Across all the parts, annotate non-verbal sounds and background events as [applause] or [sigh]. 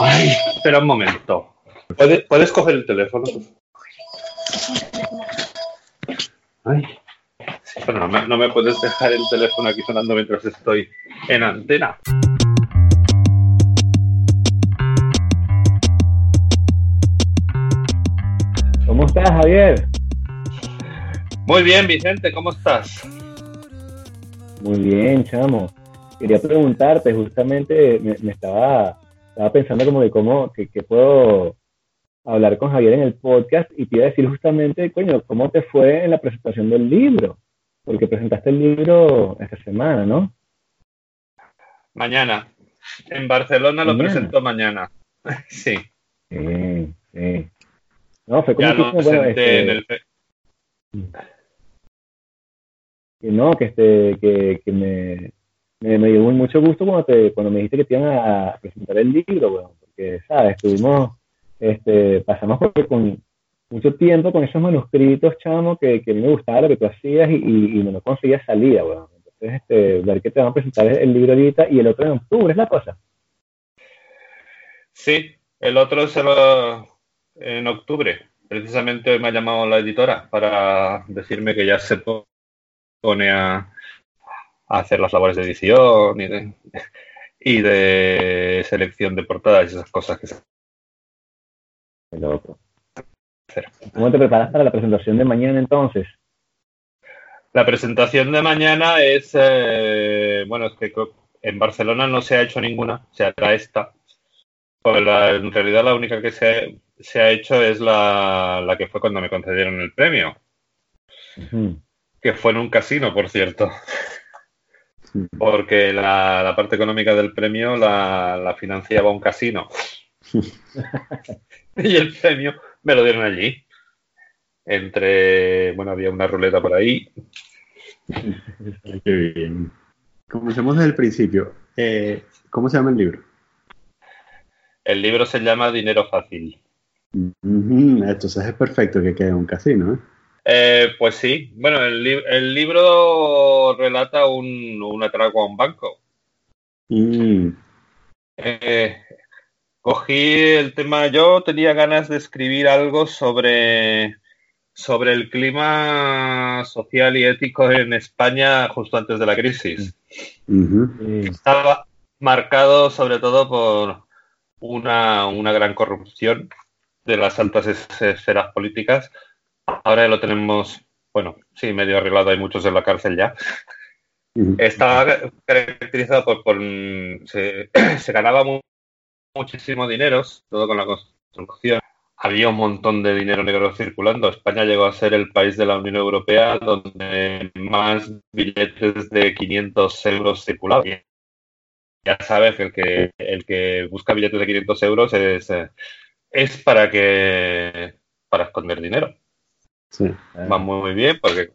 Ay, espera un momento. ¿Puedes, ¿puedes coger el teléfono? Ay. Pero no me, no me puedes dejar el teléfono aquí sonando mientras estoy en antena. ¿Cómo estás, Javier? Muy bien, Vicente, ¿cómo estás? Muy bien, chamo. Quería preguntarte, justamente me, me estaba, estaba pensando como de cómo, que, que puedo hablar con Javier en el podcast y te iba a decir justamente, coño, ¿cómo te fue en la presentación del libro? Porque presentaste el libro esta semana, ¿no? Mañana. En Barcelona lo Mañana. presento mañana. [laughs] Sí. Sí, sí. No, fue como Ya lo bueno, este, en el... que no, que este, que, que me, me, dio mucho gusto cuando te, cuando me dijiste que te iban a presentar el libro, weón, porque, sabes, estuvimos, este, pasamos por- con mucho tiempo con esos manuscritos, chamo, que, a mí me gustaba lo que tú hacías y, y, y no conseguía salida, weón. Entonces, este, ver que te van a presentar el libro ahorita y el otro en octubre, es la cosa. Sí, el otro se lo... en octubre. Precisamente me ha llamado la editora para decirme que ya se pone a, a hacer las labores de edición y de, y de selección de portadas y esas cosas que se loco. ¿Cómo te preparas para la presentación de mañana entonces? La presentación de mañana es, eh, bueno, es que en Barcelona no se ha hecho ninguna, se hará esta. Pues la- en realidad la única que se, se ha hecho es la, la que fue cuando me concedieron el premio, que fue en un casino, por cierto, porque la, la parte económica del premio la, la financiaba un casino. [laughs] y el premio me lo dieron allí. Entre, bueno, había una ruleta por ahí, qué bien. Comencemos desde el principio. Eh, ¿Cómo se llama el libro? El libro se llama Dinero Fácil. Ujú, Entonces es perfecto que quede en un casino, ¿eh? Eh, pues sí, bueno, el, li- el libro relata un, un atraco a un banco. Mm, Eh, cogí el tema, yo tenía ganas de escribir algo sobre, sobre el clima social y ético en España justo antes de la crisis. Estaba marcado sobre todo por una, una gran corrupción de las altas es- esferas políticas. Ahora ya lo tenemos, bueno, sí, medio arreglado, hay muchos en la cárcel ya. Estaba caracterizado por, por, mm, se, [clears throat] se ganaba mu- muchísimo dinero, todo con la construcción. Había un montón de dinero negro circulando. España llegó a ser el país de la Unión Europea donde más billetes de 500 euros circulaban. Ya sabes que el que, el que busca billetes de 500 euros es, eh, es para que para esconder dinero Sí. va muy bien porque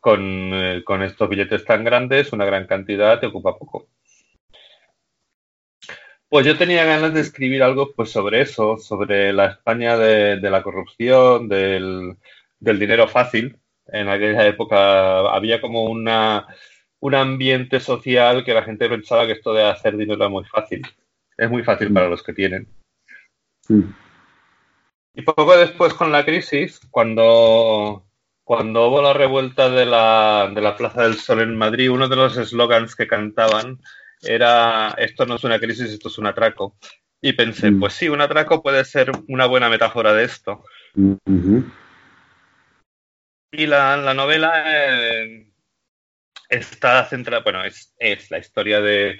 con, eh, con estos billetes tan grandes una gran cantidad te ocupa poco. Pues yo tenía ganas de escribir algo pues sobre eso, sobre la España de, de la corrupción, del, del dinero fácil. En aquella época había como una, un ambiente social que la gente pensaba que esto de hacer dinero era muy fácil. Es muy fácil para los que tienen. Mm, Y poco después con la crisis, cuando, cuando hubo la revuelta de la, de la Plaza del Sol en Madrid, uno de los eslogans que cantaban era esto no es una crisis, esto es un atraco. Y pensé, Mm. pues sí, un atraco puede ser una buena metáfora de esto. Y la, la novela eh, está centrada, bueno, es, es la historia de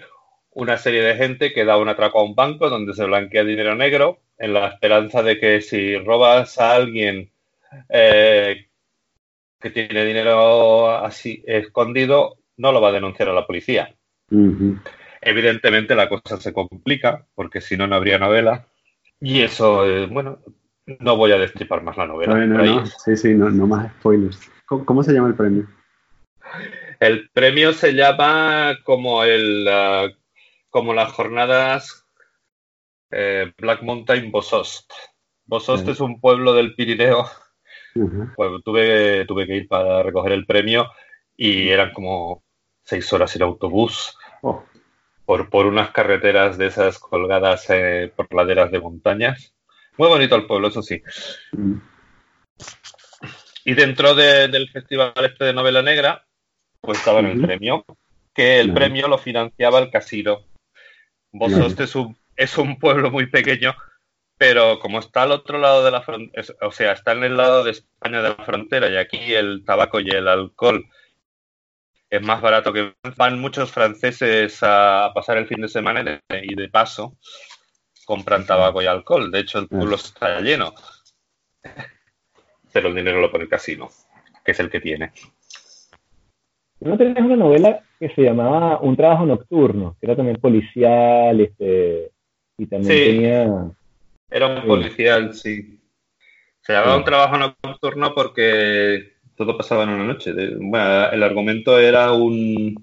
una serie de gente que da un atraco a un banco donde se blanquea dinero negro en la esperanza de que si robas a alguien eh, que tiene dinero así escondido, no lo va a denunciar a la policía. Evidentemente la cosa se complica porque si no, no habría novela. Y eso, eh, bueno, no voy a destripar más la novela. Por ahí no, sí, sí, no, no más spoilers. ¿Cómo, cómo se llama el premio? El premio se llama como el ah, como las jornadas eh, Black Mountain Bosost. Bosost es un pueblo del Pirineo. Pues tuve, tuve que ir para recoger el premio y eran como seis horas en autobús. Oh, por, por unas carreteras de esas colgadas eh, por laderas de montañas. Muy bonito el pueblo, eso sí. Y dentro de- del festival este de novela negra, pues estaba en el premio, que el premio lo financiaba el casino. Bososte es un, es un pueblo muy pequeño, pero como está al otro lado de la frontera, o sea, está en el lado de España de la frontera y aquí el tabaco y el alcohol es más barato que van muchos franceses a pasar el fin de semana y de, y de paso compran tabaco y alcohol. De hecho, el pueblo está lleno. Pero el dinero lo pone el casino, que es el que tiene. ¿No tenías una novela que se llamaba Un trabajo nocturno? Que era también policial, este, y también Sí. tenía... Era un policial, sí. Se llamaba un trabajo nocturno porque todo pasaba en una noche. Bueno, el argumento era un,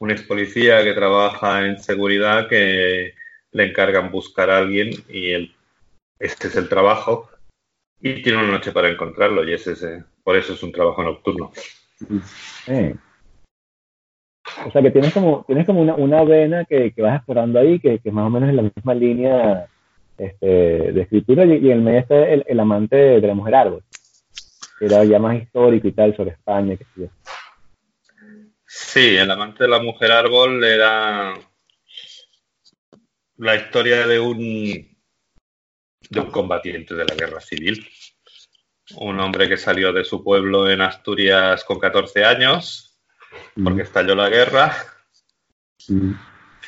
un ex policía que trabaja en seguridad que le encargan buscar a alguien y él, este es el trabajo y tiene una noche para encontrarlo y es, eh, por eso es un trabajo nocturno. eh. O sea que tienes como, tienes como una, una vena que, que vas explorando ahí, que, que más o menos es la misma línea este, de escritura, y, y en el medio está el, el amante de, la mujer árbol, que era ya más histórico y tal sobre España, que sí. Sí, el amante de la mujer árbol era la historia de un de un combatiente de la guerra civil. Un hombre que salió de su pueblo en Asturias con 14 años, porque estalló la guerra, Mm.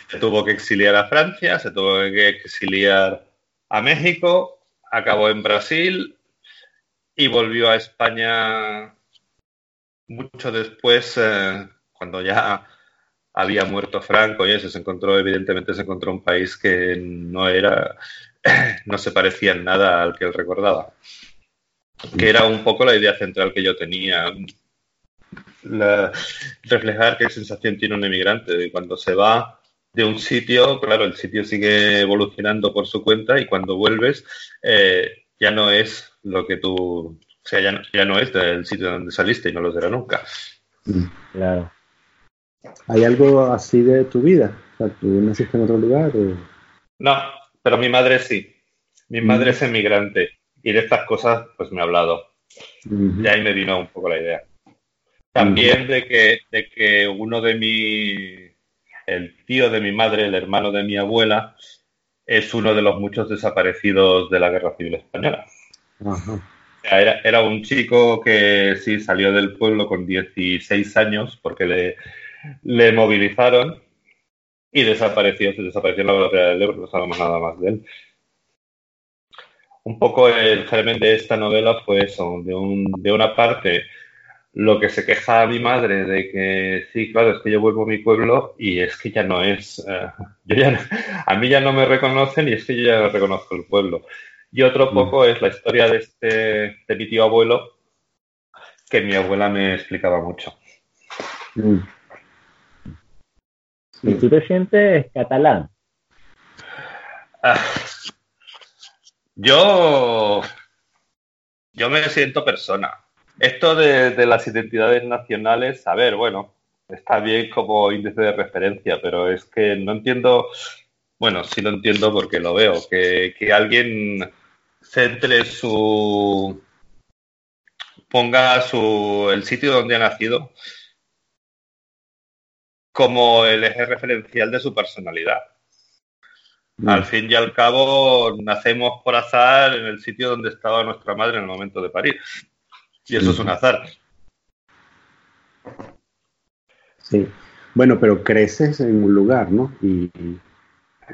se tuvo que exiliar a Francia, se tuvo que exiliar a México, acabó en Brasil y volvió a España mucho después, eh, cuando ya había muerto Franco y eso, se encontró, evidentemente se encontró un país que no era, [clears throat] no se parecía en nada al que él recordaba. Que era un poco la idea central que yo tenía. La- reflejar qué sensación tiene un emigrante de cuando se va de un sitio, claro, el sitio sigue evolucionando por su cuenta y cuando vuelves eh, ya no es lo que tú, o sea, ya no, ya no es del sitio donde saliste y no lo será nunca. Claro. ¿Hay algo así de tu vida? O sea, ¿tú naciste en otro lugar? o- No, pero mi madre sí. Mi Mm. madre es emigrante y de estas cosas pues me ha hablado. Y ahí me vino un poco la idea. También de que, de que uno de mi, el tío de mi madre, el hermano de mi abuela, es uno de los muchos desaparecidos de la Guerra Civil Española. Ajá. Era, era un chico que sí salió del pueblo con 16 años porque le, le movilizaron y desapareció, se desapareció en la batalla del Ebro, no sabemos nada más de él. Un poco el germen de esta novela fue eso, de, un, de una parte lo que se queja a mi madre de que sí, claro, es que yo vuelvo a mi pueblo y es que ya no es, eh, [laughs] yo ya, a mí ya no me reconocen y es que yo ya no reconozco el pueblo. Y otro Mm. poco es la historia de este, de mi tío abuelo, que mi abuela me explicaba mucho. Mm. ¿Y tú te sientes catalán? Ah, Yo, yo me siento persona. Esto de, de las identidades nacionales, a ver, bueno, está bien como índice de referencia, pero es que no entiendo, bueno, sí lo entiendo porque lo veo, que, que alguien centre su, ponga su, el sitio donde ha nacido como el eje referencial de su personalidad. Mm. Al fin y al cabo, nacemos por azar en el sitio donde estaba nuestra madre en el momento de parir. Y eso es un azar. Sí. Bueno, pero creces en un lugar, ¿no? Y,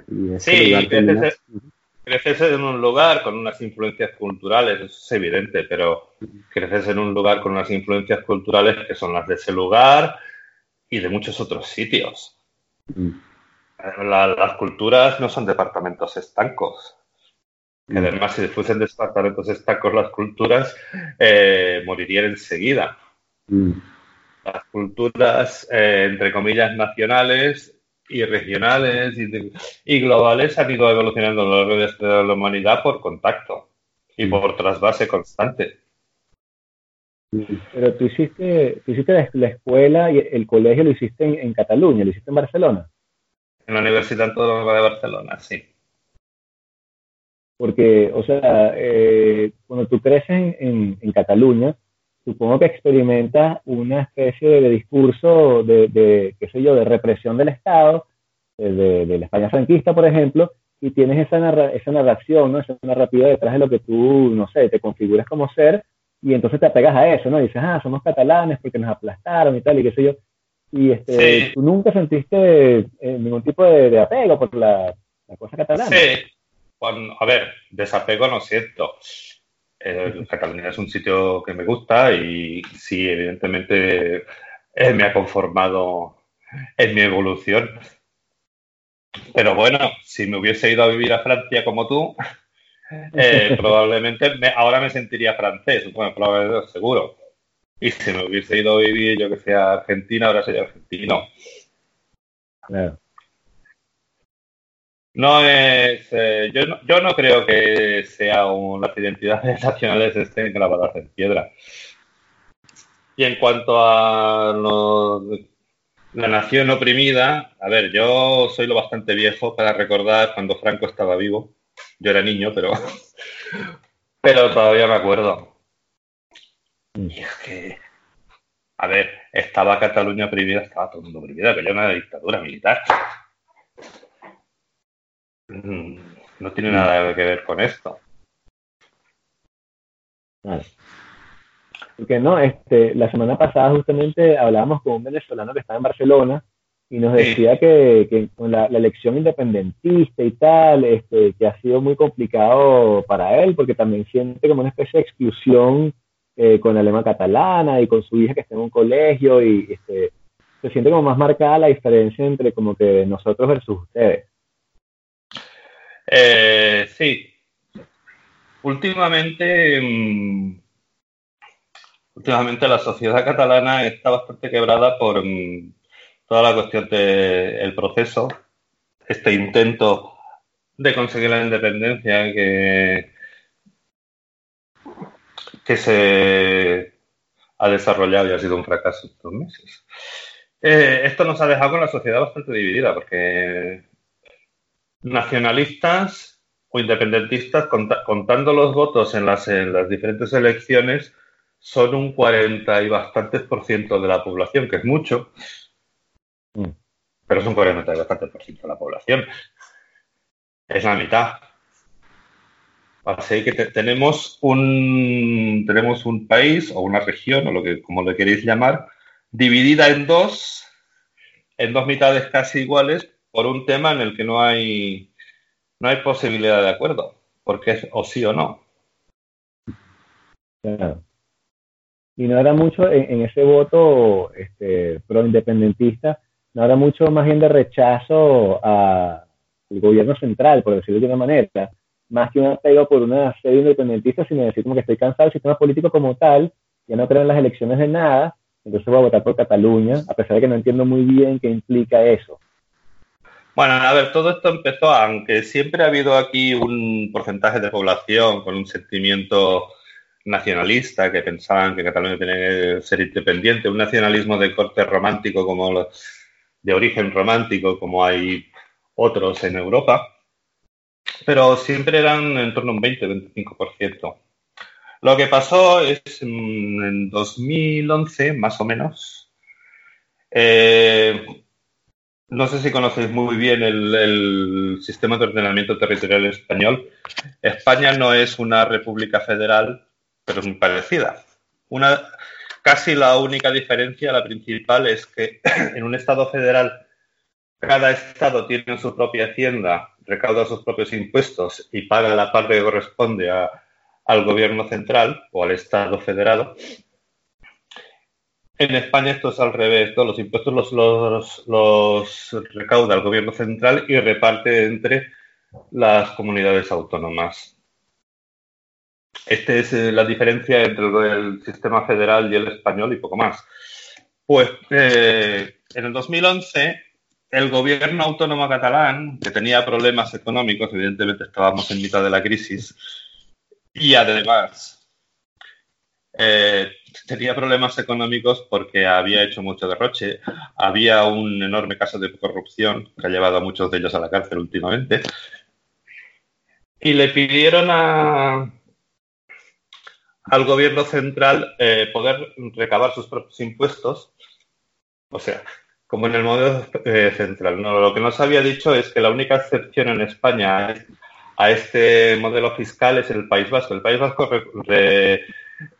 y ese Sí, lugar creces, en un lugar con unas influencias culturales, eso es evidente, pero creces en un lugar con unas influencias culturales que son las de ese lugar y de muchos otros sitios. Mm. La- las culturas no son departamentos estancos. Además, si fuesen departamentos estancos las culturas, eh, morirían enseguida. Mm. las culturas, eh, entre comillas, nacionales y regionales y, de- y globales han ido evolucionando a lo largo de esta- la humanidad por contacto y por trasvase constante. Mm. Pero tú hiciste, tú hiciste la, la escuela y el colegio lo hiciste en, en Cataluña, lo hiciste en Barcelona. En la Universidad Autónoma de Barcelona, sí. Porque, o sea, eh, cuando tú creces en, Cataluña, supongo que experimentas una especie de, discurso de, qué sé yo, de represión del Estado, de, la España franquista, por ejemplo, y tienes esa, esa narración, ¿no? esa narrativa detrás de lo que tú, no sé, te configuras como ser, y entonces te apegas a eso, ¿no? Y dices, ah, somos catalanes porque nos aplastaron y tal, y qué sé yo. Y este, tú nunca sentiste eh, ningún tipo de, apego por la, cosa catalana. Sí, a ver, desapego no siento. [laughs] Cataluña es un sitio que me gusta y sí, evidentemente eh, me ha conformado en mi evolución. Pero bueno, si me hubiese ido a vivir a Francia como tú, eh, [laughs] probablemente ahora me sentiría francés, bueno, probablemente seguro. Y si me hubiese ido a vivir, yo que sé, a Argentina, ahora sería argentino. No es. Eh, yo, no, yo no creo que sea las identidades [laughs] nacionales estén grabadas en piedra. Y en cuanto a la nación oprimida, a ver, yo soy lo bastante viejo para recordar cuando Franco estaba vivo. Yo era niño, pero, [laughs] pero todavía me acuerdo. Y es que, a ver, estaba Cataluña oprimida, estaba todo el mundo oprimida, que era una dictadura militar. Mm, no tiene nada que ver con esto. Vale. Porque no, este, la semana pasada justamente hablábamos con un venezolano que estaba en Barcelona y nos decía que, con la, elección independentista y tal, este, que ha sido muy complicado para él, porque también siente como una especie de exclusión eh, con la lema catalana y con su hija que está en un colegio y este, se siente como más marcada la diferencia entre como que nosotros versus ustedes. Eh, sí. Últimamente, mm, últimamente la sociedad catalana está bastante quebrada por mm, toda la cuestión del proceso, este intento de conseguir la independencia que, que se ha desarrollado y ha sido un fracaso estos meses. Eh, esto nos ha dejado con la sociedad bastante dividida porque nacionalistas o independentistas, contando los votos en las, las diferentes elecciones, son un 40 y bastantes por ciento de la población, que es mucho, mm. pero es un 40 y bastantes por ciento de la población. Es la mitad. Así que tenemos un tenemos un país o una región o lo que como lo queréis llamar dividida en dos en dos mitades casi iguales por un tema en el que no hay, no hay posibilidad de acuerdo, porque es o sí o no. Claro. Y no era mucho en, ese voto este, pro-independentista, no era mucho más bien de rechazo al gobierno central, por decirlo de una manera, más que un apego por una sede independentista, sino decir como que estoy cansado del sistema político como tal, ya no creo en las elecciones de nada, entonces voy a votar por Cataluña, a pesar de que no entiendo muy bien qué implica eso. Bueno, a ver, todo esto empezó, aunque siempre ha habido aquí un porcentaje de población con un sentimiento nacionalista que pensaban que Cataluña tenía que ser independiente, un nacionalismo de corte romántico como de origen romántico como hay otros en Europa, pero siempre eran en torno a un 20-25%. Lo que pasó es mm, en 2011, más o menos, eh, no sé si conocéis muy bien el, sistema de ordenamiento territorial español. España no es una república federal, pero es muy parecida. Una, casi la única diferencia, la principal, es que [clears throat] en un Estado federal cada Estado tiene su propia hacienda, recauda sus propios impuestos y paga la parte que corresponde al gobierno central o al Estado federado. En España esto es al revés, todos los impuestos los, los, recauda el gobierno central y reparte entre las comunidades autónomas. Esta es eh, la diferencia entre el, sistema federal y el español y poco más. Pues eh, en el 2011 el gobierno autónomo catalán, que tenía problemas económicos, evidentemente estábamos en mitad de la crisis, y además eh, tenía problemas económicos porque había hecho mucho derroche, había un enorme caso de corrupción que ha llevado a muchos de ellos a la cárcel últimamente. Y le pidieron a, al gobierno central eh, poder recabar sus propios impuestos. O sea, como en el modelo eh, central. No, lo que nos había dicho es que la única excepción en España a este modelo fiscal es el País Vasco. El País Vasco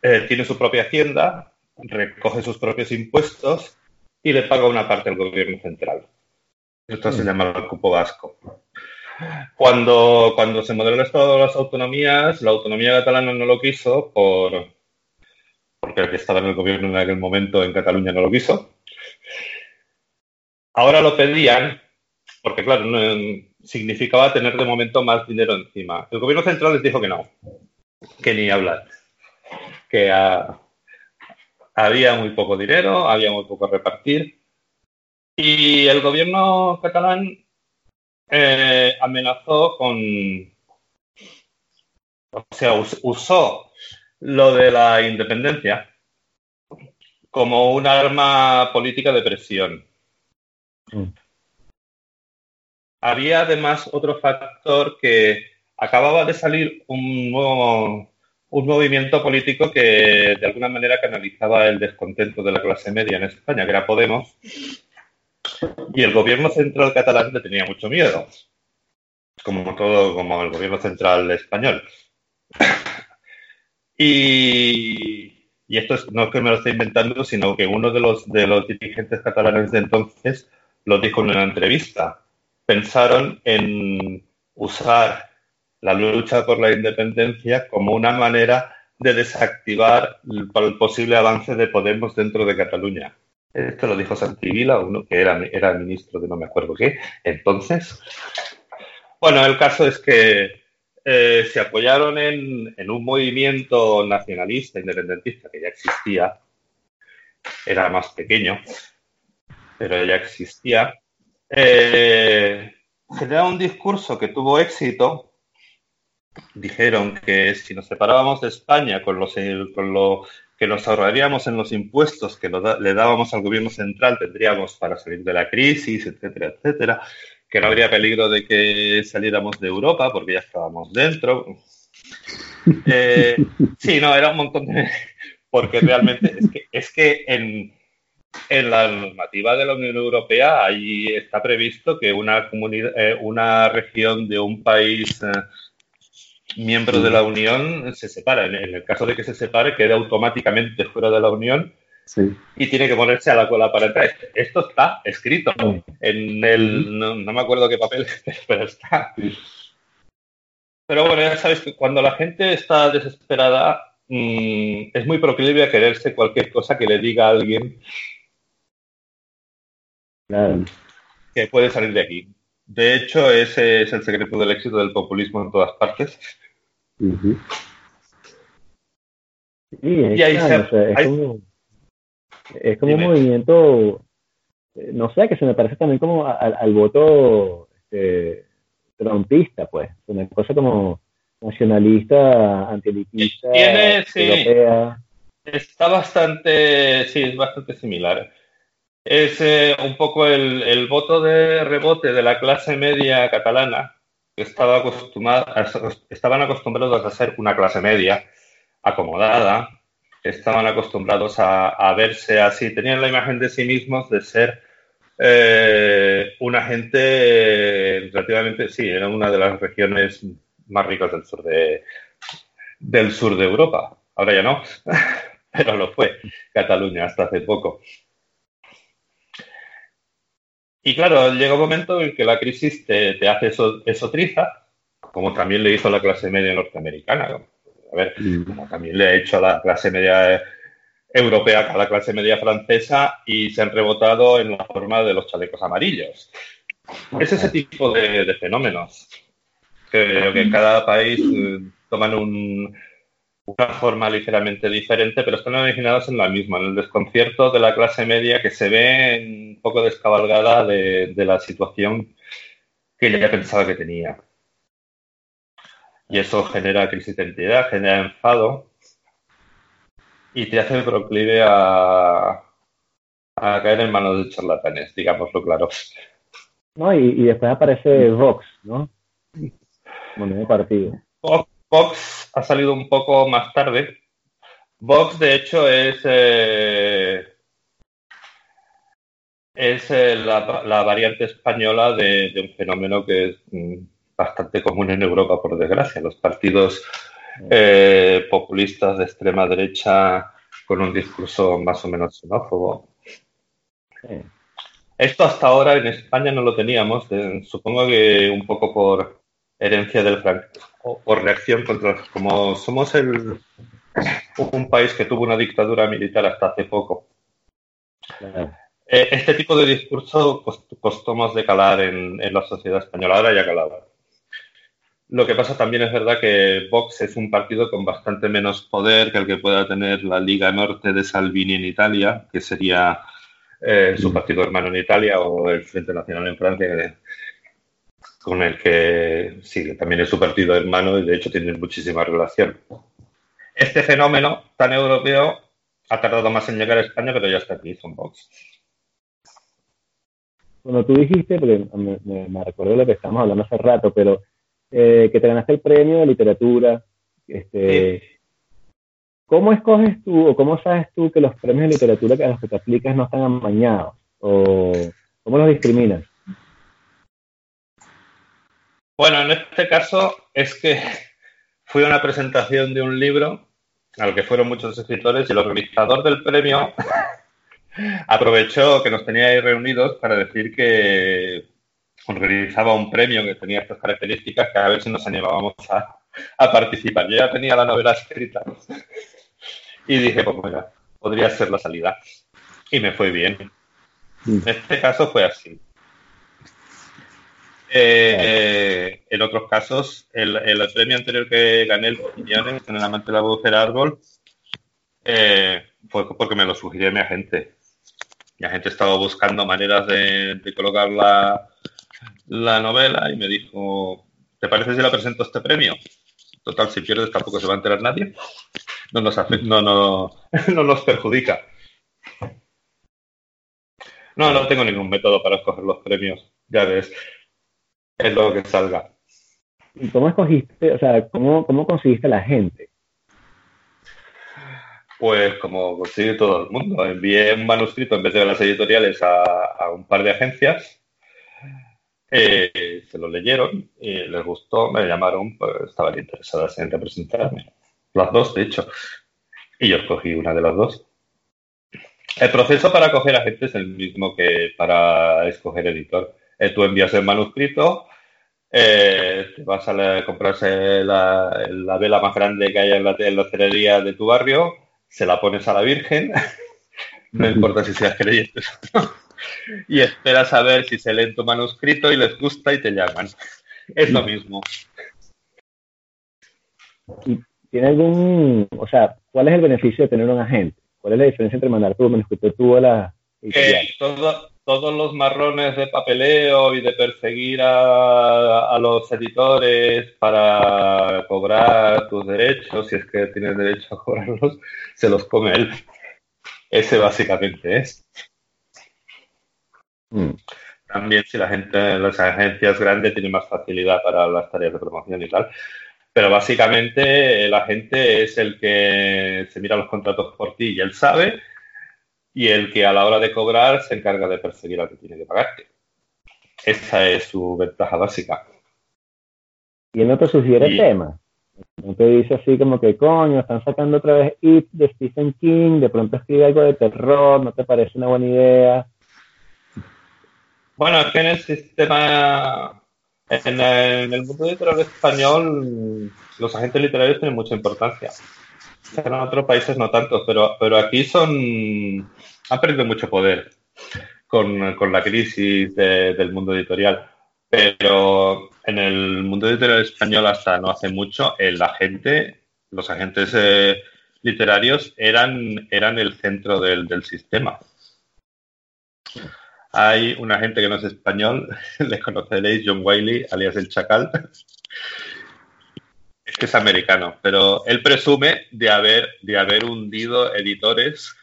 eh, tiene su propia hacienda, recoge sus propios impuestos y le paga una parte al gobierno central. Esto se mm. llama el cupo vasco. Cuando, cuando se modeló el Estado de las autonomías, la autonomía catalana no lo quiso por, porque el que estaba en el gobierno en aquel momento en Cataluña no lo quiso. Ahora lo pedían porque, claro, significaba tener de momento más dinero encima. El gobierno central les dijo que no, que ni hablar, que había muy poco dinero, había muy poco a repartir. Y el gobierno catalán eh, amenazó con, o sea, usó lo de la independencia como un arma política de presión. Mm. Había además otro factor que acababa de salir un nuevo un movimiento político que de alguna manera canalizaba el descontento de la clase media en España, que era Podemos, y el gobierno central catalán le tenía mucho miedo, como todo, como el gobierno central español. y, y esto no es que me lo esté inventando, sino que uno de los, de los dirigentes catalanes de entonces lo dijo en una entrevista. Pensaron en usar la lucha por la independencia como una manera de desactivar el, posible avance de Podemos dentro de Cataluña. Esto lo dijo Santivila, uno que era, era ministro de no me acuerdo qué. Entonces, bueno, el caso es que eh, se apoyaron en, en, un movimiento nacionalista, independentista, que ya existía, era más pequeño, pero ya existía, eh, un discurso que tuvo éxito. Dijeron que si nos separábamos de España con, los, con lo que nos ahorraríamos en los impuestos que le dábamos al gobierno central, tendríamos para salir de la crisis, etcétera, etcétera, que no habría peligro de que saliéramos de Europa porque ya estábamos dentro. [laughs] Eh, sí, no, era un montón de... Porque realmente es que, es que en, en la normativa de la Unión Europea ahí está previsto que una comunidad, eh, una región de un país eh, miembro de la Unión se separa. En, el caso de que se separe, queda automáticamente fuera de la Unión y tiene que ponerse a la cola para entrar. Esto está escrito en el, no, me acuerdo qué papel, [laughs] pero está. Pero bueno, ya sabes que cuando la gente está desesperada, mm, es muy proclive a quererse cualquier cosa que le diga a alguien que puede salir de aquí. De hecho, ese es el secreto del éxito del populismo en todas partes. Y ahí es, como, un movimiento, eh, no sé, que se me parece también como al, voto este, trompista, pues. Una cosa como nacionalista, antielitista, europea. Está bastante, sí, es bastante similar. Es eh, un poco el, voto de rebote de la clase media catalana, estaba acostumbrada, estaban acostumbrados a ser una clase media acomodada, estaban acostumbrados a, verse así, tenían la imagen de sí mismos de ser eh, una gente relativamente, sí, era una de las regiones más ricas del sur de, del sur de Europa. Ahora ya no, [laughs] pero lo fue Cataluña hasta hace poco. Y claro, llega un momento en que la crisis te, hace eso, eso triza, como también le hizo la clase media norteamericana. A ver, mm. como también le ha hecho a la clase media europea, a la clase media francesa, y se han rebotado en la forma de los chalecos amarillos. Es ese tipo de, fenómenos que, que cada país eh, toman un, una forma ligeramente diferente, pero están originados en la misma, en el desconcierto de la clase media que se ve un poco descabalgada de, la situación que ella pensaba que tenía. Y eso genera crisis de identidad, genera enfado. y te hace proclive a, a caer en manos de charlatanes, digámoslo claro. No, y, y después aparece Vox, ¿no? Bueno, partido. Vox ha salido un poco más tarde. Vox, de hecho, es, eh, es eh, la, la, variante española de, de, un fenómeno que es mm, bastante común en Europa, por desgracia. Los partidos eh, populistas de extrema derecha con un discurso más o menos xenófobo. Sí. Esto hasta ahora en España no lo teníamos, eh, supongo que un poco por herencia del franquismo, o por reacción contra, como somos el, un país que tuvo una dictadura militar hasta hace poco. Eh, este tipo de discurso costó, costó más de calar en, en, la sociedad española, ahora ya calaba. Lo que pasa también es verdad que Vox es un partido con bastante menos poder que el que pueda tener la Liga Norte de Salvini en Italia, que sería eh, su partido hermano en Italia, o el Frente Nacional en Francia, que, con el que sí, también es su partido hermano y de hecho tienen muchísima relación. Este fenómeno tan europeo ha tardado más en llegar a España, pero ya está aquí, son Vox. Bueno, tú dijiste, porque me, me, me recuerdo lo que estábamos hablando hace rato, pero eh, que te ganaste el premio de literatura. Este, sí. ¿Cómo escoges tú o cómo sabes tú que los premios de literatura a los que te aplicas no están amañados? ¿O cómo los discriminas? Bueno, en este caso es que [laughs] fui a una presentación de un libro al que fueron muchos escritores y el organizador del premio [laughs] aprovechó que nos tenía ahí reunidos para decir que organizaba un premio que tenía estas características que a ver si nos animábamos a, a participar. Yo ya tenía la novela escrita [laughs] y dije, pues mira, podría ser la salida. Y me fue bien. En este caso fue así. Eh, eh, en otros casos, el, premio anterior que gané, el Millones, en el amante de la voz del árbol, eh, fue porque me lo sugirió mi agente. Mi agente estaba buscando maneras de, colocar la, la novela y me dijo, ¿te parece si la presento este premio? Total, si pierdes tampoco se va a enterar nadie. No nos, [laughs] no nos perjudica. No, no tengo ningún método para escoger los premios. Ya ves, es lo que salga. ¿Y cómo escogiste, o sea, cómo, cómo conseguiste la gente? Pues como consigue todo el mundo. Envié un manuscrito en vez de las editoriales a, a un par de agencias eh, se lo leyeron y les gustó, me llamaron, pues estaban interesadas en representarme. Las dos, de hecho. Y yo escogí una de las dos. El proceso para coger a gente es el mismo que para escoger editor. Eh, tú envías el manuscrito, eh, te vas a la, comprarse la, la, vela más grande que haya en la, en la cerería de tu barrio, se la pones a la Virgen, [laughs] no importa si seas creyente y esperas a ver si se leen tu manuscrito y les gusta y te llaman. Es lo mismo. ¿Tiene algún, o sea, cuál es el beneficio de tener un agente? ¿Cuál es la diferencia entre mandar tu manuscrito tú a la... Que todo, todos los marrones de papeleo y de perseguir a, a, los editores para cobrar tus derechos, si es que tienes derecho a cobrarlos, se los come él. Ese básicamente es. Mm. También si la gente, las agencias grandes tienen más facilidad para las tareas de promoción y tal. Pero básicamente el agente es el que se mira los contratos por ti y él sabe, y el que a la hora de cobrar se encarga de perseguir al que tiene que pagarte. Esa es su ventaja básica. Y él no te sugiere y... tema. No te dice así como que, coño, están sacando otra vez It de Stephen King, de pronto escribe algo de terror, no te parece una buena idea. Bueno, es que en el sistema, en el, en el mundo editorial español, los agentes literarios tienen mucha importancia. En otros países no tanto, pero, pero aquí son, han perdido mucho poder con, con la crisis de, del mundo editorial. Pero en el mundo editorial español hasta no hace mucho, el agente, los agentes eh, literarios eran, eran el centro del, del sistema. Hay una gente que no es español, [laughs] le conoceréis, John Wiley, alias el Chacal. Es que es americano, pero él presume de haber, de haber hundido editores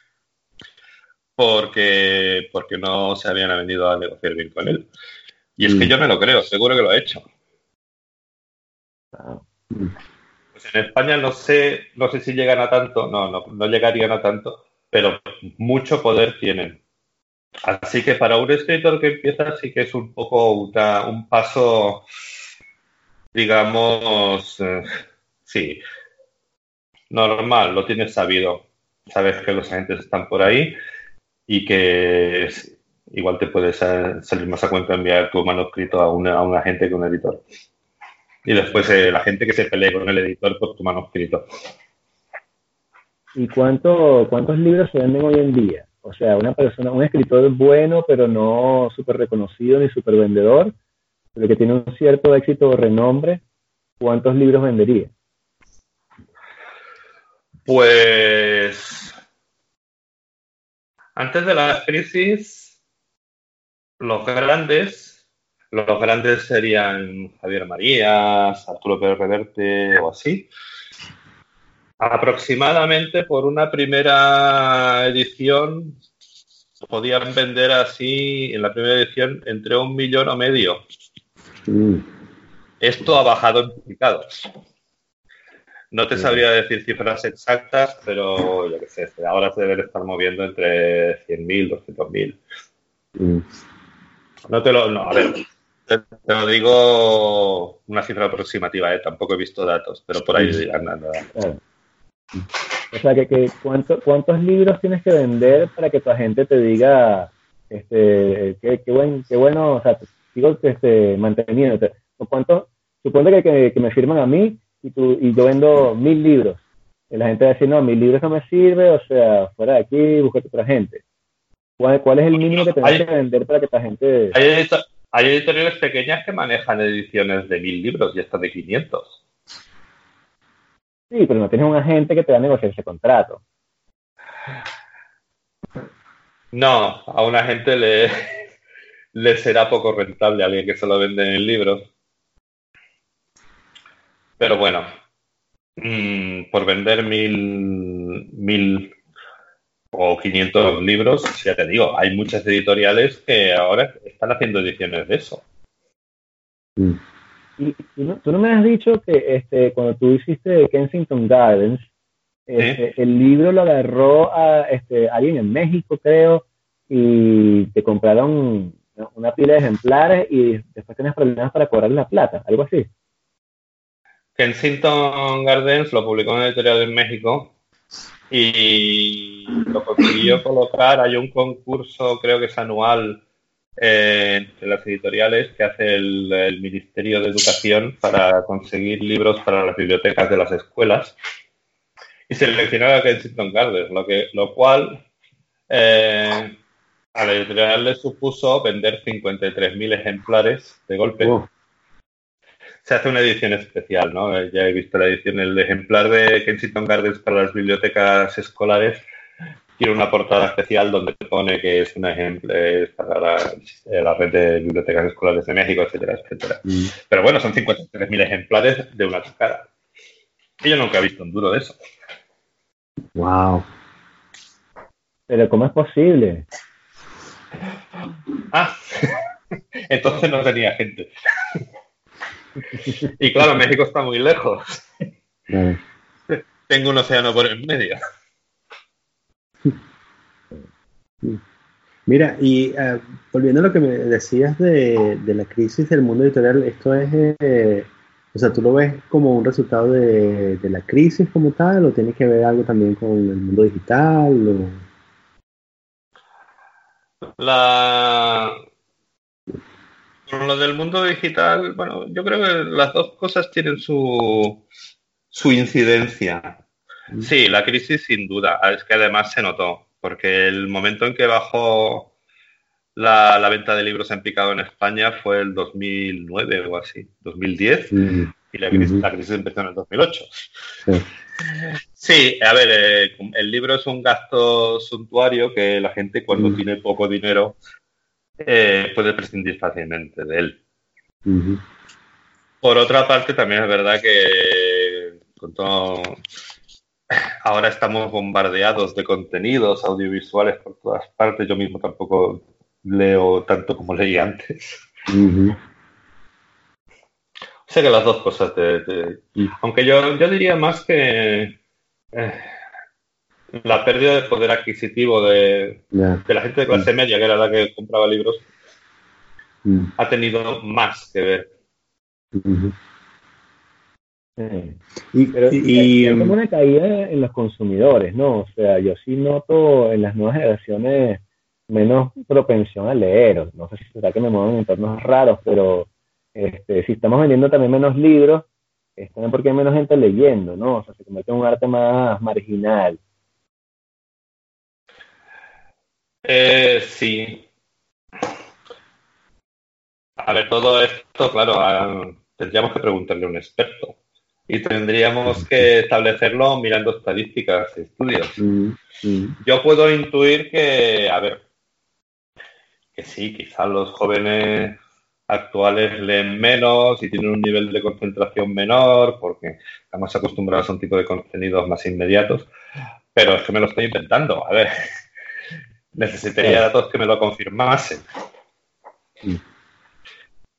porque, porque no se habían venido a negociar bien con él. Y es que yo me lo creo, seguro que lo ha hecho. Pues en España no sé, no sé si llegan a tanto, no, no, no llegarían a tanto, pero mucho poder tienen. Así que para un escritor que empieza sí que es un poco un paso, digamos, eh, sí, normal, lo tienes sabido. Sabes que los agentes están por ahí y que igual te puedes salir más a cuenta enviar tu manuscrito a, una, a un agente que un editor. Y después eh, la gente que se pelee con el editor por tu manuscrito. ¿Y cuánto, cuántos libros se venden hoy en día? O sea, una persona, un escritor bueno, pero no súper reconocido ni súper vendedor, pero que tiene un cierto éxito o renombre, ¿cuántos libros vendería? Pues antes de la crisis, los grandes, los grandes serían Javier Marías, Arturo Pérez Reverte o así. Aproximadamente por una primera edición podían vender así en la primera edición entre un millón o medio. Mm. Esto ha bajado en duplicados. No te sabría decir cifras exactas, pero yo qué sé, ahora se deben estar moviendo entre 100.000, 200.000. Mm. No te lo. No, a ver, te, lo digo una cifra aproximativa, ¿eh? tampoco he visto datos, pero por ahí mm. dirán nada. O sea, que, ¿cuántos libros tienes que vender para que tu agente te diga, este, qué, buen, qué bueno, o sea, sigo este, manteniéndote? ¿Cuántos? Suponte que, me firman a mí y, tú, y yo vendo mil libros. Y la gente va a decir, no, mil libros no me sirve, o sea, fuera de aquí, búscate otra gente. ¿Cuál, ¿Cuál, es el mínimo que tienes que vender para que tu gente... Hay, hay editoriales pequeñas que manejan ediciones de mil libros y hasta de 500. Sí, pero no tienes un agente que te va a negociar ese contrato. No, a un agente le, le será poco rentable a alguien que se lo vende en el libro. Pero bueno, mm, por vender mil, mil o 500 libros, ya te digo, hay muchas editoriales que ahora están haciendo ediciones de eso. Mm. Y, tú no me has dicho que este, cuando tú hiciste Kensington Gardens, este, el libro lo agarró a este, alguien en México, creo, y te compraron una pila de ejemplares y después tenías problemas para cobrar la plata, algo así. Kensington Gardens lo publicó en una editorial en México y lo consiguió colocar. Hay un concurso, creo que es anual, entre las editoriales que hace el, Ministerio de Educación para conseguir libros para las bibliotecas de las escuelas y seleccionar a Kensington Gardens, lo, que, lo cual eh, a la editorial le supuso vender 53.000 ejemplares de golpe. Se hace una edición especial, ¿no? Ya he visto la edición, el ejemplar de Kensington Gardens para las bibliotecas escolares tiene una portada especial donde pone que es un ejemplo para eh, la, red de bibliotecas escolares de México, etcétera, etcétera. Mm. Pero bueno, son 53.000 ejemplares de una cara. Y yo nunca he visto un duro de eso. Wow. Pero ¿cómo es posible? Ah, entonces no tenía gente. y claro, México está muy lejos. Tengo un océano por en medio. Mira, y eh, volviendo a lo que me decías de, la crisis del mundo editorial, esto es, eh, o sea, ¿tú lo ves como un resultado de, la crisis como tal o tiene que ver algo también con el mundo digital? La... Lo del mundo digital, bueno, yo creo que las dos cosas tienen su, su incidencia. Mm. Sí, la crisis sin duda, es que además se notó porque el momento en que bajó la, venta de libros en picado en España fue el 2009 o así, 2010, y la crisis, empezó en el 2008. Sí. A ver, eh, el libro es un gasto suntuario que la gente cuando tiene poco dinero eh, puede prescindir fácilmente de él. Por otra parte, también es verdad que con todo... Ahora estamos bombardeados de contenidos audiovisuales por todas partes. Yo mismo tampoco leo tanto como leí antes. Sé que las dos cosas Aunque yo, yo diría más que eh, la pérdida de poder adquisitivo de, la gente de clase media, que era la que compraba libros, mm. ha tenido más que ver. Y, pero y, como una caída en los consumidores, ¿no? O sea, yo sí noto en las nuevas generaciones menos propensión a leer. No sé si será que me muevo en entornos raros, pero este, si estamos vendiendo también menos libros, es también porque hay menos gente leyendo, ¿no? O sea, se convierte en un arte más marginal. Eh, sí. A ver, todo esto, claro, tendríamos que preguntarle a un experto. Y tendríamos que establecerlo mirando estadísticas y estudios. Mm, mm. Yo puedo intuir que, a ver, que sí, quizás los jóvenes actuales leen menos y tienen un nivel de concentración menor porque estamos acostumbrados a un tipo de contenidos más inmediatos, pero es que me lo estoy inventando. A ver, necesitaría datos que me lo confirmasen.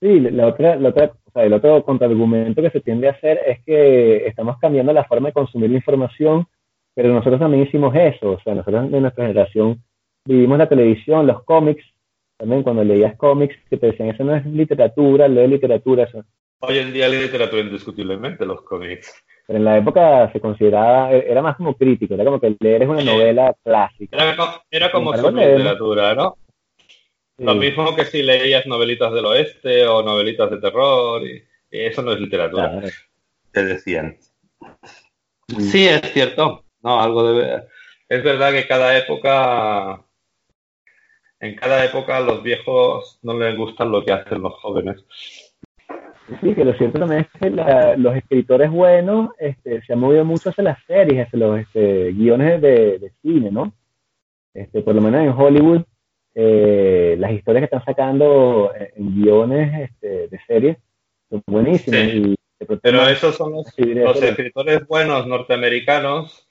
Sí, la otra, la otra, o sea, el otro contraargumento que se tiende a hacer es que estamos cambiando la forma de consumir la información, pero nosotros también hicimos eso, o sea, nosotros en nuestra generación vivimos la televisión, los cómics, también cuando leías cómics que te decían, eso no es literatura, lee literatura. Eso. Hoy en día literatura indiscutiblemente los cómics. Pero en la época se consideraba, era más como crítico, era como que leer es una novela clásica. Era, como su literatura, ¿no? Lo mismo que si leías novelitas del oeste o novelitas de terror, y, eso no es literatura. Te decían. Sí, es cierto. No, algo de... Es verdad que cada época en cada época a los viejos no les gusta lo que hacen los jóvenes. Sí, que lo cierto también es que los escritores buenos este, se han movido mucho hacia las series, hacia los este, guiones de, cine, ¿no? Este, por lo menos en Hollywood, eh, las historias que están sacando en, guiones este, de series son buenísimas. Pero esos son los, los escritores buenos norteamericanos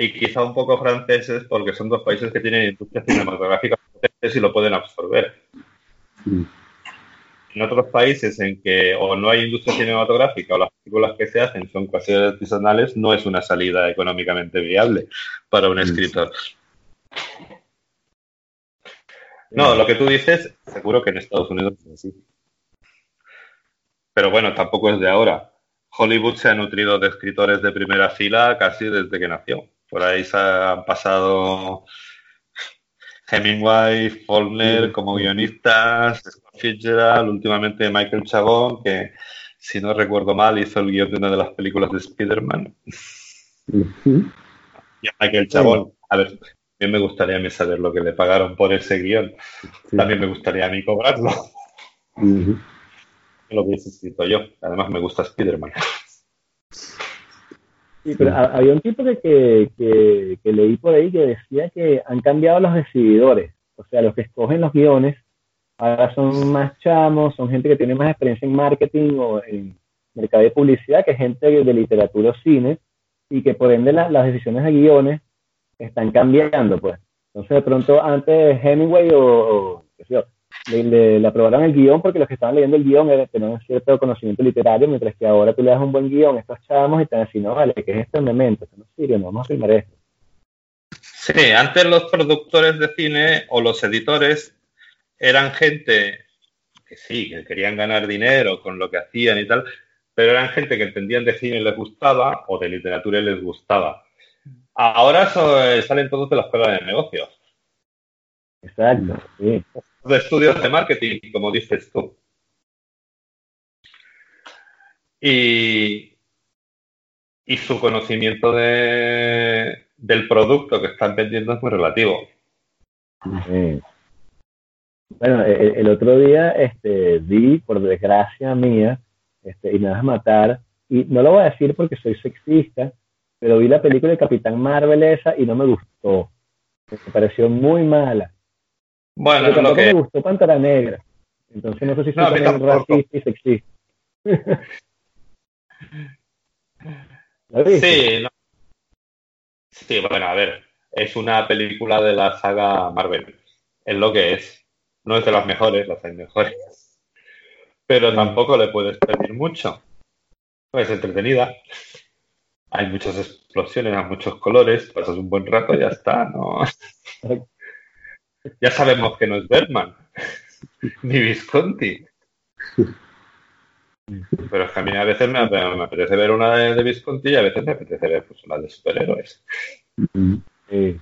y quizá un poco franceses porque son dos países que tienen industria cinematográfica y lo pueden absorber. En otros países en que o no hay industria cinematográfica o las películas que se hacen son casi artesanales, no es una salida económicamente viable para un escritor. No, lo que tú dices, seguro que en Estados Unidos es así. Pero bueno, tampoco es de ahora. Hollywood se ha nutrido de escritores de primera fila casi desde que nació. Por ahí se han pasado Hemingway, Faulkner como guionistas, Scott Fitzgerald, últimamente Michael Chabón, que si no recuerdo mal hizo el guion de una de las películas de Spider-Man. Y a Michael Chabón, a ver, también me gustaría a mí saber lo que le pagaron por ese guion. También me gustaría a mí cobrarlo. Lo hubiese escrito yo. Además me gusta Spider-Man. Sí, pero había un tipo que, que, leí por ahí que decía que han cambiado los decididores. O sea, los que escogen los guiones ahora son más chamos, son gente que tiene más experiencia en marketing o en mercado de publicidad que gente de literatura o cine y que por ende las decisiones de guiones están cambiando, pues. Entonces, de pronto, antes Hemingway o, o qué sé yo, le, aprobaron el guion porque los que estaban leyendo el guion tenían cierto conocimiento literario, mientras que ahora tú le das un buen guion a estos chavos y te dicen, no, vale, ¿qué es este momento? no sirve, no vamos a filmar esto. Sí, antes los productores de cine o los editores eran gente que sí, que querían ganar dinero con lo que hacían y tal, pero eran gente que entendían de cine y les gustaba o de literatura y les gustaba. Ahora eh, salen todos de la escuela de negocios. Exacto, sí de estudios de marketing, como dices tú. Y, y su conocimiento de, del producto que están vendiendo es muy relativo. Bueno, el, otro día este, vi, por desgracia mía, este, y me vas a matar, y no lo voy a decir porque soy sexista, pero vi la película de Capitán Marvel esa y no me gustó. Me pareció muy mala. Bueno, Pero tampoco me gustó Pantera Negra. Entonces no sé si soy también racista y sexista. [laughs] Sí, sí, bueno, a ver, es una película de la saga Marvel. Es lo que es. No es de las mejores, las hay mejores. Pero tampoco le puedes pedir mucho. Es entretenida. Hay muchas explosiones, hay muchos colores, pasas un buen rato y ya está, ¿no? [laughs] ya sabemos que no es Bergman, [laughs] ni Visconti. Pero es que a mí a veces me, apetece ver una de, Visconti y a veces me apetece ver pues, de superhéroes. Sí.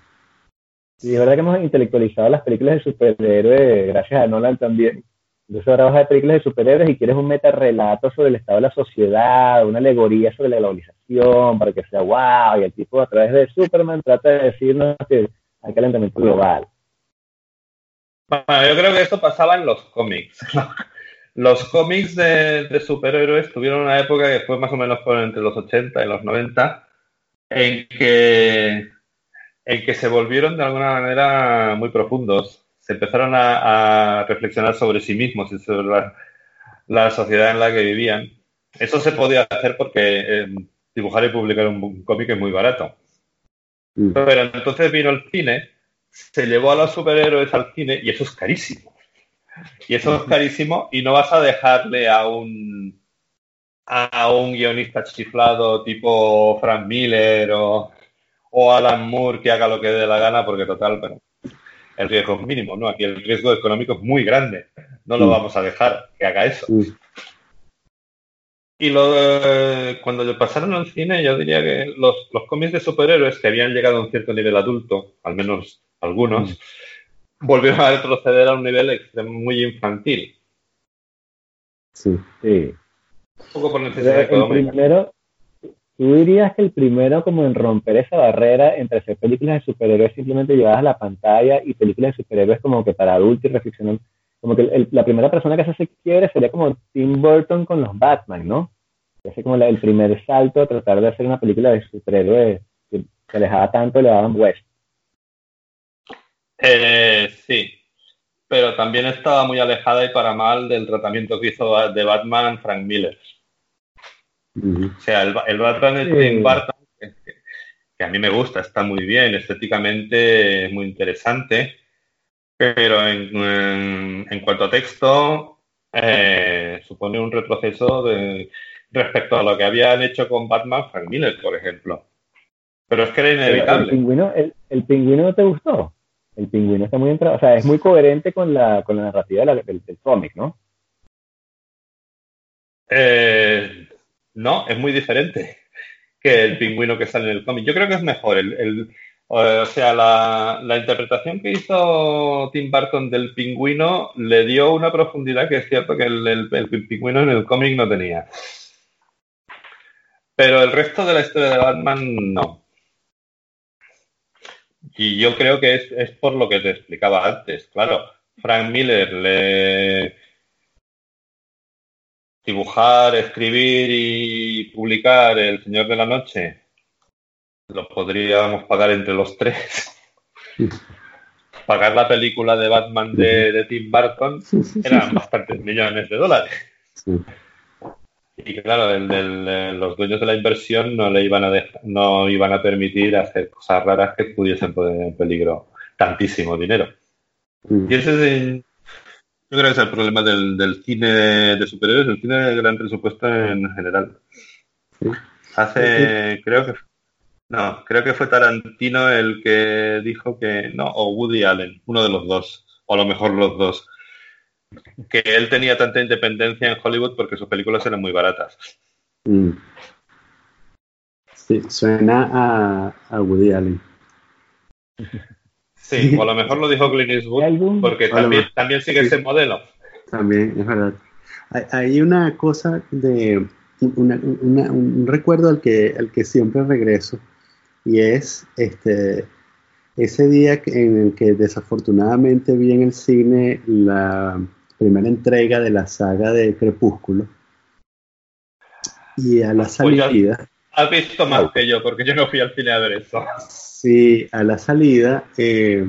sí, es verdad que hemos intelectualizado las películas de superhéroes gracias a Nolan también. Entonces ahora vas a ver películas de superhéroes y quieres un metarrelato sobre el estado de la sociedad, una alegoría sobre la globalización, para que sea wow, y el tipo a través de Superman trata de decirnos que hay calentamiento global. Bueno, yo creo que esto pasaba en los cómics. Los cómics de, superhéroes tuvieron una época que fue más o menos por entre los 80 y los 90, en que, en que se volvieron de alguna manera muy profundos. Se empezaron a, reflexionar sobre sí mismos y sobre la, sociedad en la que vivían. Eso se podía hacer porque eh, dibujar y publicar un, cómic es muy barato. Mm. Pero entonces vino el cine, se llevó a los superhéroes al cine y eso es carísimo. Y eso es carísimo y no vas a dejarle a un a un guionista chiflado tipo Frank Miller o, o Alan Moore que haga lo que dé la gana porque total, pero el riesgo es mínimo, ¿no? Aquí el riesgo económico es muy grande. No lo mm. vamos a dejar que haga eso. Mm. Y lo, cuando le pasaron al cine, yo diría que los, los cómics de superhéroes que habían llegado a un cierto nivel adulto, al menos algunos, mm volvieron a retroceder a un nivel muy infantil. Sí, sí. Un poco por necesidad económica. Primero, ¿Tú dirías que el primero como en romper esa barrera entre hacer películas de superhéroes simplemente llevadas a la pantalla y películas de superhéroes como que para adultos y reflexionar? Como que la primera persona que se hace quiebre sería como Tim Burton con los Batman, ¿no? Hace como el primer salto a tratar de hacer una película de superhéroes que se alejaba tanto de Adam West. Eh, sí, pero también estaba muy alejada y para mal del tratamiento que hizo de Batman Frank Miller. O sea, el, Batman de Tim Burton, que, a mí me gusta, está muy bien, estéticamente es muy interesante, pero en, cuanto a texto, eh, supone un retroceso de, respecto a lo que habían hecho con Batman Frank Miller, por ejemplo. Pero es que era inevitable. ¿El pingüino, el pingüino no te gustó? El pingüino está muy entrado, o sea, es muy coherente con la, con la narrativa del, cómic, ¿no? Eh, no, es muy diferente que el pingüino que sale en el cómic. Yo creo que es mejor. El, o sea, la, la, interpretación que hizo Tim Burton del pingüino le dio una profundidad que es cierto que el, el pingüino en el cómic no tenía. Pero el resto de la historia de Batman no. Y yo creo que es, por lo que te explicaba antes. Claro, Frank Miller le dibujar, escribir y publicar El Señor de la Noche lo podríamos pagar entre los tres. [laughs] Pagar la película de Batman de, Tim Burton eran bastantes millones de dólares. Y claro, el, los dueños de la inversión no le iban a no iban a permitir hacer cosas raras que pudiesen poner en peligro tantísimo dinero. Mm. Y ese es yo creo que es el problema del, cine de superhéroes, el cine de gran presupuesto en general. Hace, creo que no, creo que fue Tarantino el que dijo que no, o Woody Allen, uno de los dos, o a lo mejor los dos, que él tenía tanta independencia en Hollywood porque sus películas eran muy baratas. Mm. Sí, suena a, a, Woody Allen. Sí, o a lo mejor lo dijo Clint Eastwood porque también, también sigue ese modelo. También, es verdad. Hay, una cosa de un recuerdo al que, al que siempre regreso y es este ese día en el que desafortunadamente vi en el cine la primera entrega de la saga de Crepúsculo. Y a la pues salida. has visto más que yo, porque yo no fui al cine a ver eso. Sí, a la salida eh,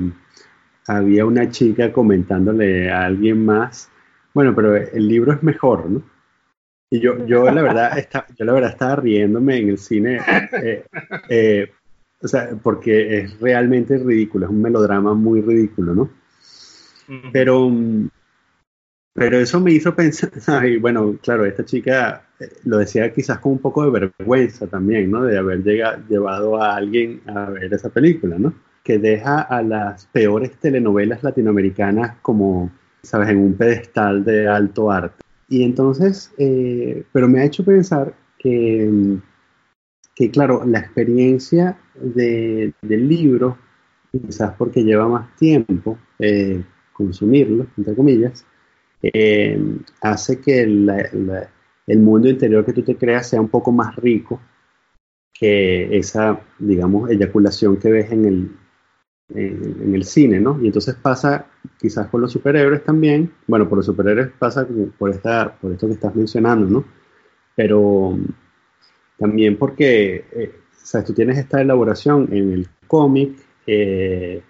había una chica comentándole a alguien más. Bueno, pero el libro es mejor, ¿no? Y yo, yo la verdad [laughs] está, yo la verdad estaba riéndome en el cine, eh, eh, o sea, porque es realmente ridículo, es un melodrama muy ridículo, ¿no? Pero, pero eso me hizo pensar, [laughs] y bueno, claro, esta chica eh, lo decía quizás con un poco de vergüenza también, ¿no? De haber llegado, llevado a alguien a ver esa película, ¿no? Que deja a las peores telenovelas latinoamericanas como, sabes, en un pedestal de alto arte. Y entonces, eh, pero me ha hecho pensar que, que claro, la experiencia de, del libro, quizás porque lleva más tiempo eh, consumirlo, entre comillas, eh, hace que el mundo interior que tú te creas sea un poco más rico que esa, digamos, eyaculación que ves en el, en, el cine, ¿no? Y entonces pasa quizás con los superhéroes también, bueno, por los superhéroes pasa por, esta, por esto que estás mencionando, ¿no? Pero también porque, eh, sabes, tú tienes esta elaboración en el cómic eh,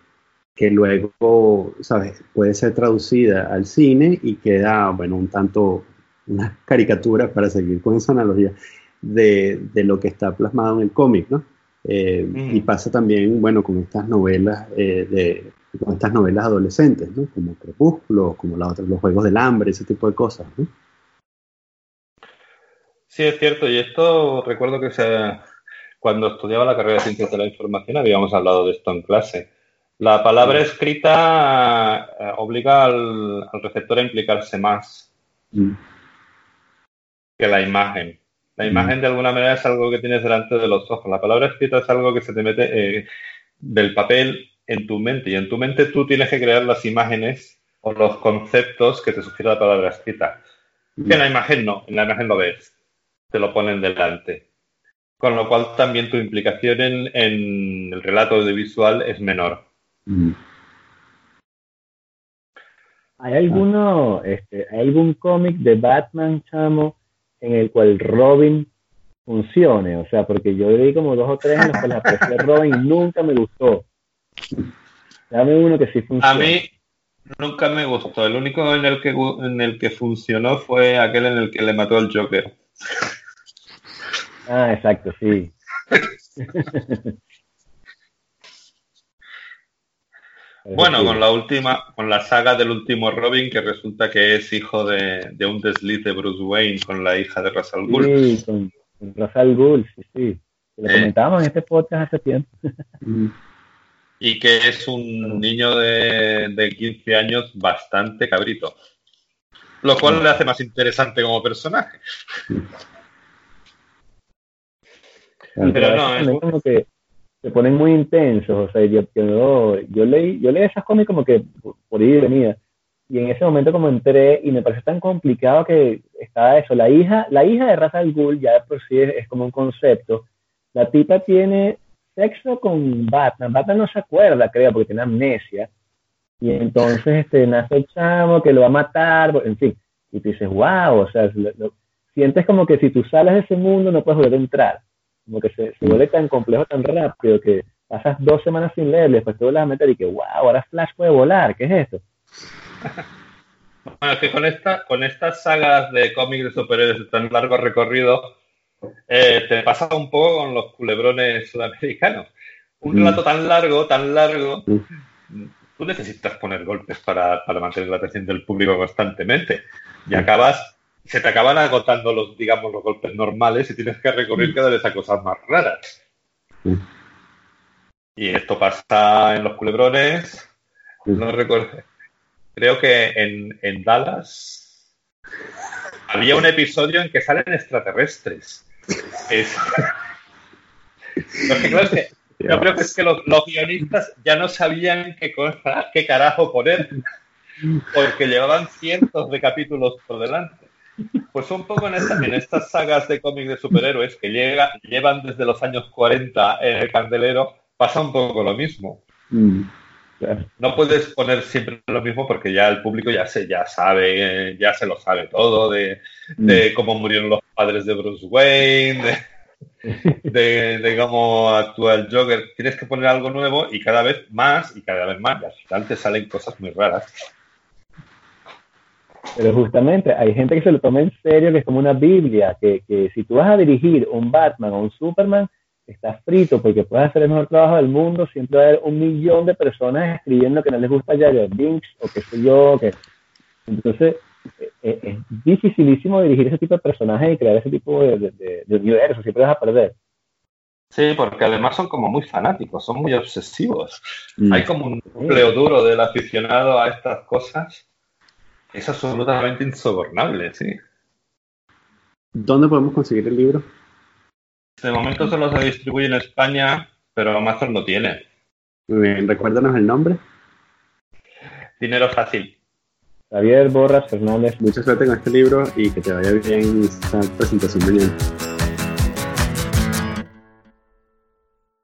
que luego, sabes, puede ser traducida al cine y queda, bueno, un tanto una caricatura para seguir con esa analogía de, de lo que está plasmado en el cómic, ¿no? Eh, y pasa también, bueno, con estas novelas eh, de con estas novelas adolescentes, ¿no? Como Crepúsculo, como la otra, los Juegos del Hambre, ese tipo de cosas, ¿no? Sí, es cierto. Y esto recuerdo que se, cuando estudiaba la carrera de Ciencias de la Información habíamos hablado de esto en clase. La palabra escrita eh, obliga al, receptor a implicarse más mm. que la imagen. La imagen de alguna manera es algo que tienes delante de los ojos. La palabra escrita es algo que se te mete eh, del papel en tu mente y en tu mente tú tienes que crear las imágenes o los conceptos que te sugiere la palabra escrita. en la imagen no, en la imagen lo ves, te lo ponen delante. Con lo cual también tu implicación en, el relato audiovisual es menor. ¿Hay alguno, este, ¿hay algún cómic de Batman, chamo, en el cual Robin funcione. O sea, porque yo leí como dos o tres en los que aprecié Robin y [laughs] nunca me gustó. Dame uno que sí funcione. A mí nunca me gustó. El único en el que en el que funcionó fue aquel en el que le mató al Joker. Ah, exacto, sí. [laughs] Bueno, con la última, con la saga del último Robin, que resulta que es hijo de, un desliz de Bruce Wayne con la hija de Russell Gould. Sí, con, Russell Gould, sí, sí. Lo eh. comentábamos en este podcast hace tiempo. [laughs] y que es un niño de, de 15 años bastante cabrito. Lo cual le hace más interesante como personaje. Pero no, es como que se ponen muy intensos, o sea, yo, yo, leí, yo leí esas cómics como que por ahí venía, y en ese momento como entré y me pareció tan complicado que estaba eso, la hija, la hija de Ra's al Ghul ya por sí es, como un concepto, la tipa tiene sexo con Batman, Batman no se acuerda, creo, porque tiene amnesia, y entonces este, nace el chamo que lo va a matar, en fin, y tú dices, wow, o sea, sientes como que si tú sales de ese mundo no puedes volver a entrar como que se, vuelve tan complejo tan rápido que pasas dos semanas sin leer, después te vuelves a meter y que, wow, ahora Flash puede volar, ¿qué es esto? Bueno, es que con, esta, con estas sagas de cómics de superhéroes de tan largo recorrido, eh, te pasa un poco con los culebrones sudamericanos. Un relato tan largo, tan largo, tú necesitas poner golpes para, para mantener la atención del público constantemente. Y acabas se te acaban agotando los, digamos, los golpes normales y tienes que recurrir cada vez a cosas más raras. Y esto pasa en los culebrones. No recuerdo. Creo que en, Dallas había un episodio en que salen extraterrestres. Es... [laughs] yo creo que es que los, guionistas ya no sabían qué, qué carajo poner, porque llevaban cientos de capítulos por delante. Pues un poco en, estas sagas de cómics de superhéroes que llega, llevan desde los años 40 en el candelero, pasa un poco lo mismo. Mm, no puedes poner siempre lo mismo porque ya el público ya se ya sabe, ya se lo sabe todo de, mm. cómo murieron los padres de Bruce Wayne, [laughs] de, de, cómo actúa el Joker. Tienes que poner algo nuevo y cada vez más y cada vez más. Y al final te salen cosas muy raras. Pero justamente hay gente que se lo toma en serio, que es como una Biblia, que, que si tú vas a dirigir un Batman o un Superman, estás frito porque puedes hacer el mejor trabajo del mundo, siempre va a haber un millón de personas escribiendo que no les gusta Jared Binks o qué sé yo, que entonces eh, eh, es dificilísimo dirigir ese tipo de personajes y crear ese tipo de, de, de universo, siempre vas a perder. Sí, porque además son como muy fanáticos, son muy obsesivos. Mm. Hay como un núcleo duro del aficionado a estas cosas. Es absolutamente insobornable, sí. ¿Dónde podemos conseguir el libro? De momento solo se distribuye en España, pero Amazon lo tiene. Muy bien, recuérdanos el nombre. Dinero fácil. Javier Borras Fernández. Mucha suerte con este libro y que te vaya bien esta presentación mañana.